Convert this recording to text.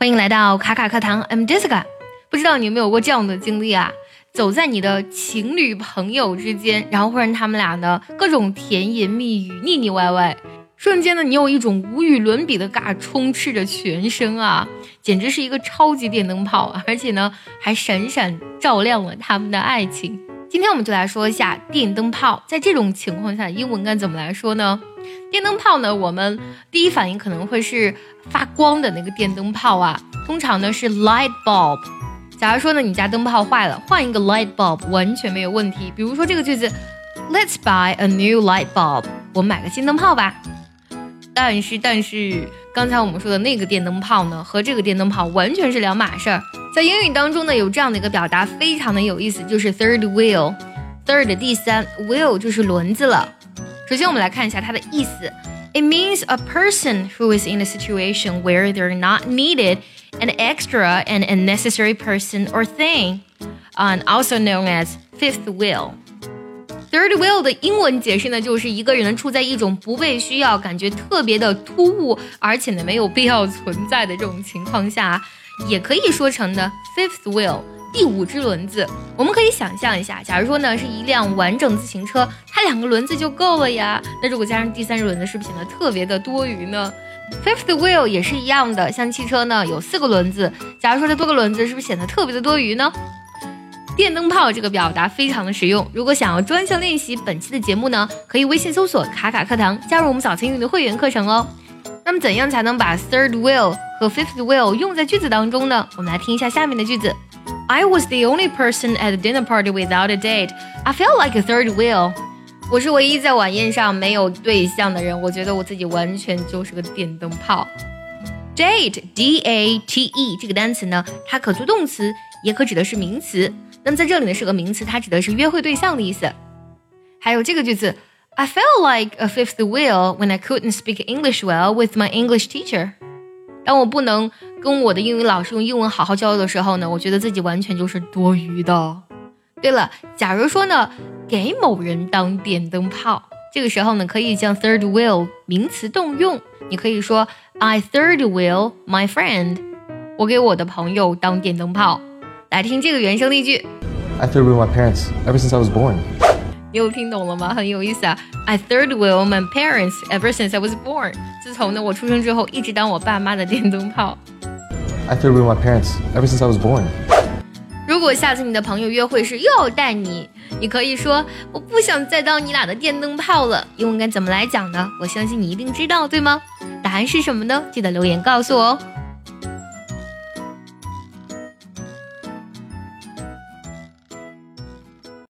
欢迎来到卡卡课堂，I'm Jessica。不知道你有没有过这样的经历啊？走在你的情侣朋友之间，然后忽然他们俩的各种甜言蜜语、腻腻歪歪，瞬间呢，你有一种无与伦比的尬充斥着全身啊，简直是一个超级电灯泡，而且呢，还闪闪照亮了他们的爱情。今天我们就来说一下电灯泡，在这种情况下，英文该怎么来说呢？电灯泡呢，我们第一反应可能会是发光的那个电灯泡啊，通常呢是 light bulb。假如说呢，你家灯泡坏了，换一个 light bulb 完全没有问题。比如说这个句子，Let's buy a new light bulb。我们买个新灯泡吧。但是，但是刚才我们说的那个电灯泡呢，和这个电灯泡完全是两码事儿。在英语当中呢，有这样的一个表达，非常的有意思，就是 third wheel。third 第三，wheel 就是轮子了。首先，我们来看一下它的意思。It means a person who is in a situation where they're not needed, an extra and unnecessary person or thing, and also known as fifth wheel. Third wheel 的英文解释呢，就是一个人处在一种不被需要、感觉特别的突兀，而且呢没有必要存在的这种情况下。也可以说成的 fifth wheel 第五只轮子。我们可以想象一下，假如说呢是一辆完整自行车， 它两个轮子就够了呀。那如果加上第三只轮子，是不是显得特别的多余呢？Fifth wheel 也是一样的，像汽车呢有四个轮子，假如说它多个轮子，是不是显得特别的多余呢？电灯泡这个表达非常的实用。如果想要专项练习本期的节目呢，可以微信搜索卡卡课堂，加入我们早餐英语的会员课程哦。那么怎样才能把 third wheel 和 fifth wheel 用在句子当中呢？我们来听一下下面的句子。I was the only person at the dinner party without a date. I felt like a third wheel. 我是唯一在晚宴上没有对象的人，我觉得我自己完全就是个电灯泡。Date, D-A-T-E 这个单词呢，它可做动词，也可指的是名词。那么在这里呢是个名词，它指的是约会对象的意思。还有这个句子。I felt like a fifth wheel when I couldn't speak English well with my English teacher。当我不能跟我的英语老师用英文好好交流的时候呢，我觉得自己完全就是多余的。对了，假如说呢，给某人当电灯泡，这个时候呢，可以将 third wheel 名词动用。你可以说 I third wheel my friend。我给我的朋友当电灯泡。来听这个原声例句：I third wheel my parents ever since I was born。你有听懂了吗？很有意思啊！I third wheel my parents ever since I was born。自从呢我出生之后，一直当我爸妈的电灯泡。I third wheel my parents ever since I was born。如果下次你的朋友约会时又要带你，你可以说我不想再当你俩的电灯泡了。英文该怎么来讲呢？我相信你一定知道，对吗？答案是什么呢？记得留言告诉我哦。